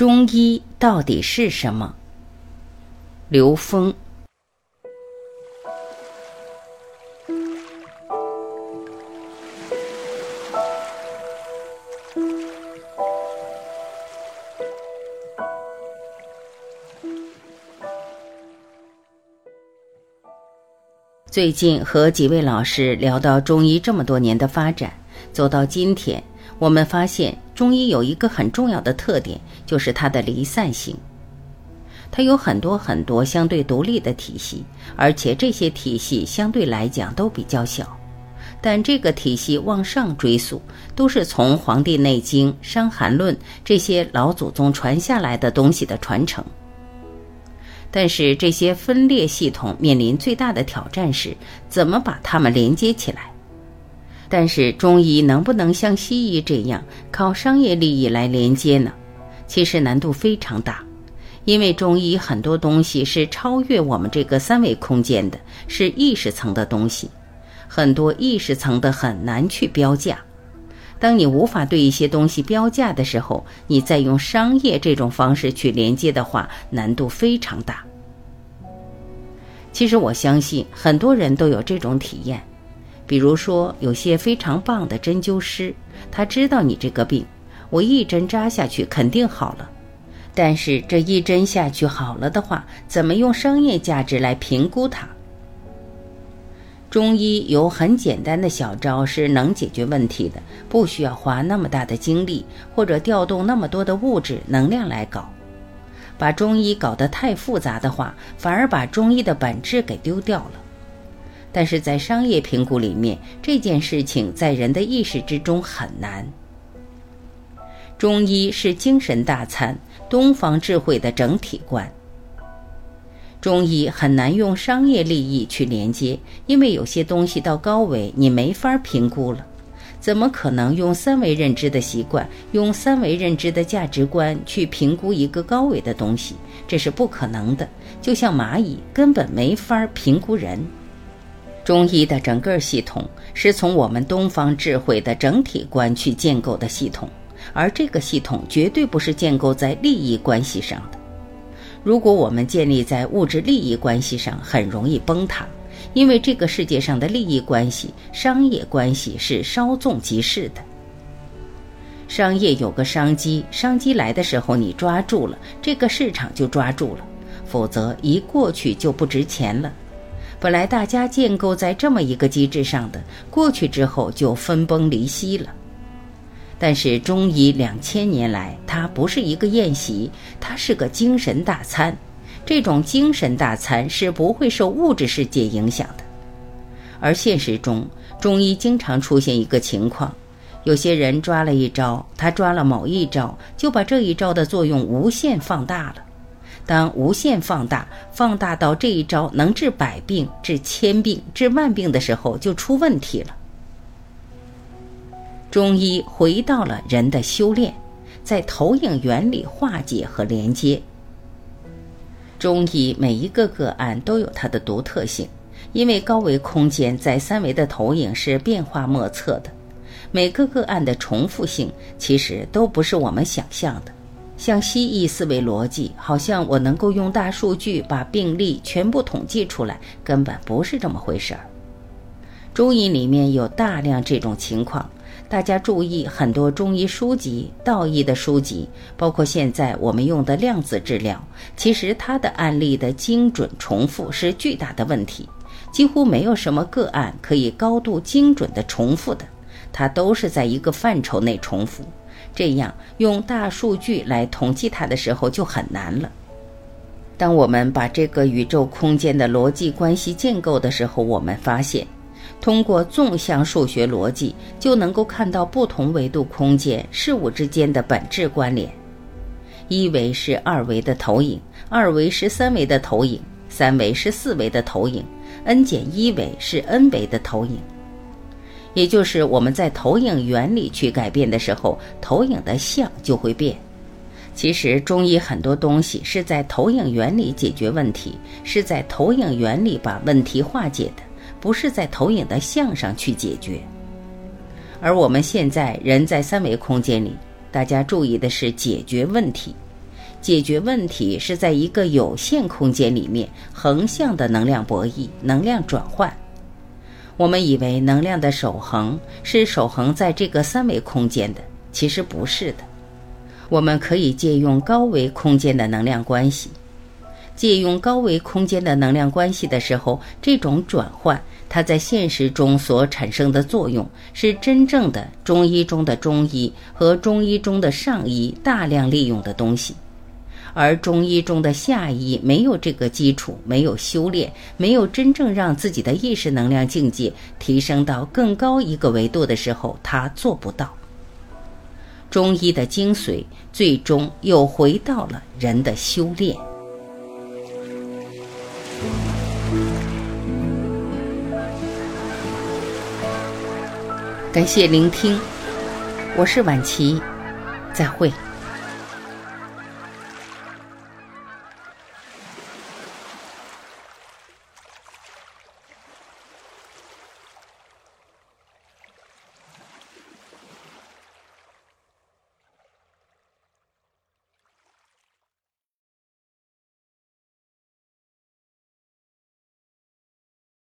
中医到底是什么？刘峰。最近和几位老师聊到中医这么多年的发展，走到今天，我们发现中医有一个很重要的特点，就是它的离散性。它有很多很多相对独立的体系，而且这些体系相对来讲都比较小。但这个体系往上追溯，都是从《黄帝内经》《伤寒论》这些老祖宗传下来的东西的传承。但是这些分裂系统面临最大的挑战是，怎么把它们连接起来？但是中医能不能像西医这样靠商业利益来连接呢？其实难度非常大，因为中医很多东西是超越我们这个三维空间的，是意识层的东西，很多意识层的很难去标价。当你无法对一些东西标价的时候，你再用商业这种方式去连接的话，难度非常大。其实我相信很多人都有这种体验，比如说有些非常棒的针灸师，他知道你这个病，我一针扎下去肯定好了。但是这一针下去好了的话，怎么用商业价值来评估它？中医有很简单的小招是能解决问题的，不需要花那么大的精力或者调动那么多的物质能量来搞。把中医搞得太复杂的话，反而把中医的本质给丢掉了。但是在商业评估里面，这件事情在人的意识之中很难。中医是精神大餐，东方智慧的整体观。中医很难用商业利益去连接，因为有些东西到高维你没法评估了。怎么可能用三维认知的习惯，用三维认知的价值观去评估一个高维的东西？这是不可能的。就像蚂蚁根本没法评估人。中医的整个系统是从我们东方智慧的整体观去建构的系统，而这个系统绝对不是建构在利益关系上的。如果我们建立在物质利益关系上，很容易崩塌，因为这个世界上的利益关系、商业关系是稍纵即逝的。商业有个商机，商机来的时候你抓住了，这个市场就抓住了；否则一过去就不值钱了。本来大家建构在这么一个机制上的，过去之后就分崩离析了。但是中医两千年来，它不是一个宴席，它是个精神大餐。这种精神大餐是不会受物质世界影响的。而现实中，中医经常出现一个情况：有些人抓了一招，他抓了某一招，就把这一招的作用无限放大了。当无限放大，放大到这一招能治百病、治千病、治万病的时候，就出问题了。中医回到了人的修炼，在投影原理化解和连接。中医每一个个案都有它的独特性，因为高维空间在三维的投影是变化莫测的，每个个案的重复性其实都不是我们想象的。像西医思维逻辑，好像我能够用大数据把病例全部统计出来，根本不是这么回事儿。中医里面有大量这种情况。大家注意，很多中医书籍、道医的书籍，包括现在我们用的量子治疗，其实它的案例的精准重复是巨大的问题，几乎没有什么个案可以高度精准的重复的，它都是在一个范畴内重复。这样用大数据来统计它的时候就很难了。当我们把这个宇宙空间的逻辑关系建构的时候，我们发现。通过纵向数学逻辑，就能够看到不同维度空间事物之间的本质关联。一维是二维的投影，二维是三维的投影，三维是四维的投影，n 减一维是 n 维的投影。也就是我们在投影原理去改变的时候，投影的像就会变。其实中医很多东西是在投影原理解决问题，是在投影原理把问题化解的。不是在投影的像上去解决，而我们现在人在三维空间里，大家注意的是解决问题。解决问题是在一个有限空间里面横向的能量博弈、能量转换。我们以为能量的守恒是守恒在这个三维空间的，其实不是的。我们可以借用高维空间的能量关系。借用高维空间的能量关系的时候，这种转换，它在现实中所产生的作用，是真正的中医中的中医和中医中的上医大量利用的东西，而中医中的下医没有这个基础，没有修炼，没有真正让自己的意识能量境界提升到更高一个维度的时候，他做不到。中医的精髓，最终又回到了人的修炼。感谢聆听，我是晚琪，再会。